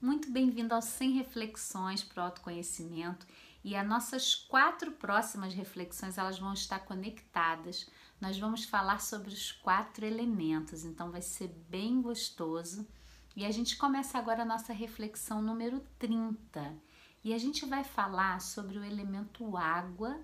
Muito bem-vindo aos 100 Reflexões para o Autoconhecimento e as nossas quatro próximas reflexões elas vão estar conectadas. Nós vamos falar sobre os quatro elementos, então vai ser bem gostoso. E a gente começa agora a nossa reflexão número 30 e a gente vai falar sobre o elemento água.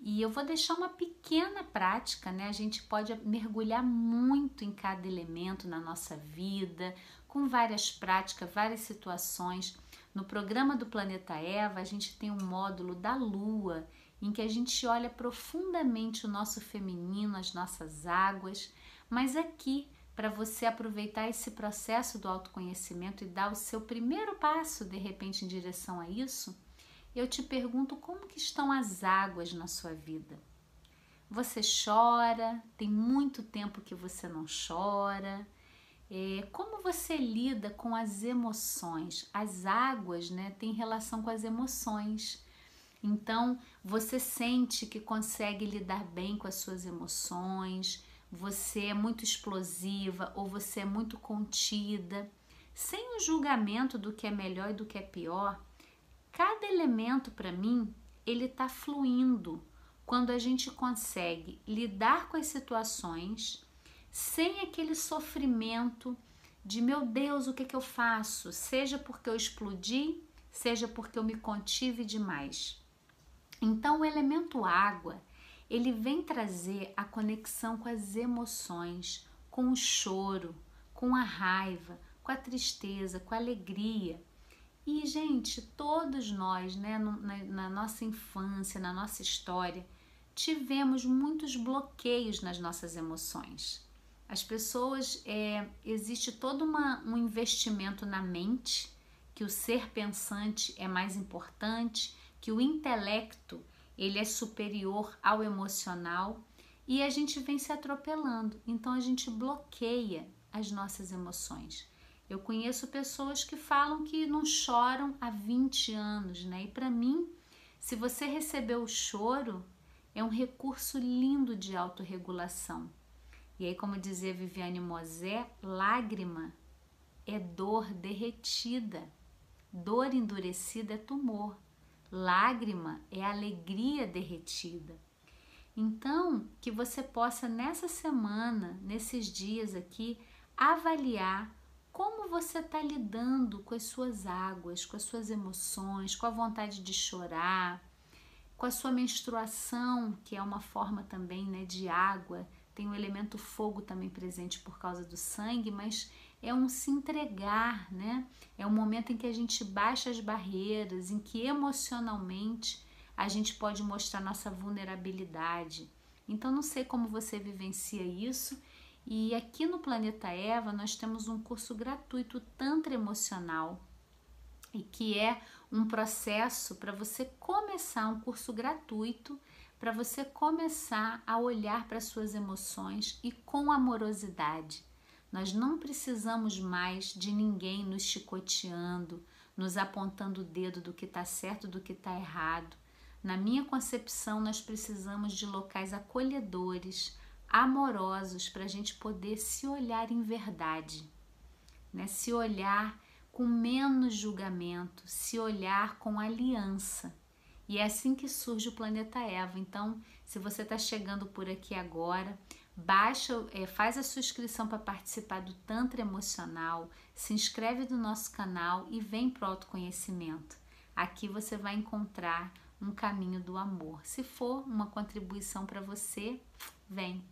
E eu vou deixar uma pequena prática, né? A gente pode mergulhar muito em cada elemento na nossa vida, com várias práticas, várias situações. No programa do Planeta Eva, a gente tem um módulo da Lua, em que a gente olha profundamente o nosso feminino, as nossas águas, mas aqui, para você aproveitar esse processo do autoconhecimento e dar o seu primeiro passo, de repente, em direção a isso, eu te pergunto como que estão as águas na sua vida. Você chora? Tem muito tempo que você não chora? É, como você lida com as emoções? As águas né, têm relação com as emoções. Então, você sente que consegue lidar bem com as suas emoções, você é muito explosiva ou você é muito contida, sem o julgamento do que é melhor e do que é pior. Cada elemento, para mim, ele está fluindo quando a gente consegue lidar com as situações sem aquele sofrimento de meu Deus, o que, que eu faço? Seja porque eu explodi, seja porque eu me contive demais. Então, o elemento água, ele vem trazer a conexão com as emoções, com o choro, com a raiva, com a tristeza, com a alegria. E, gente, todos nós, né, na, na nossa infância, na nossa história, tivemos muitos bloqueios nas nossas emoções. As pessoas, é, existe todo uma, um investimento na mente, que o ser pensante é mais importante, que o intelecto ele é superior ao emocional e a gente vem se atropelando. Então a gente bloqueia as nossas emoções. Eu conheço pessoas que falam que não choram há 20 anos, né? E para mim, se você recebeu o choro, é um recurso lindo de autorregulação. E aí, como dizia Viviane Mosé, lágrima é dor derretida, dor endurecida é tumor, lágrima é alegria derretida. Então, que você possa nessa semana, nesses dias aqui, avaliar como você está lidando com as suas águas, com as suas emoções, com a vontade de chorar, com a sua menstruação, que é uma forma também né, de água tem o elemento fogo também presente por causa do sangue, mas é um se entregar, né? É um momento em que a gente baixa as barreiras, em que emocionalmente a gente pode mostrar nossa vulnerabilidade. Então, não sei como você vivencia isso. E aqui no Planeta Eva nós temos um curso gratuito Tantra Emocional, e que é um processo para você começar um curso gratuito para você começar a olhar para suas emoções e com amorosidade. Nós não precisamos mais de ninguém nos chicoteando, nos apontando o dedo do que está certo do que está errado. Na minha concepção, nós precisamos de locais acolhedores, amorosos, para a gente poder se olhar em verdade, né? se olhar com menos julgamento, se olhar com aliança. E é assim que surge o planeta Eva. Então, se você está chegando por aqui agora, baixa, é, faz a sua inscrição para participar do Tantra Emocional, se inscreve no nosso canal e vem para o autoconhecimento. Aqui você vai encontrar um caminho do amor. Se for uma contribuição para você, vem.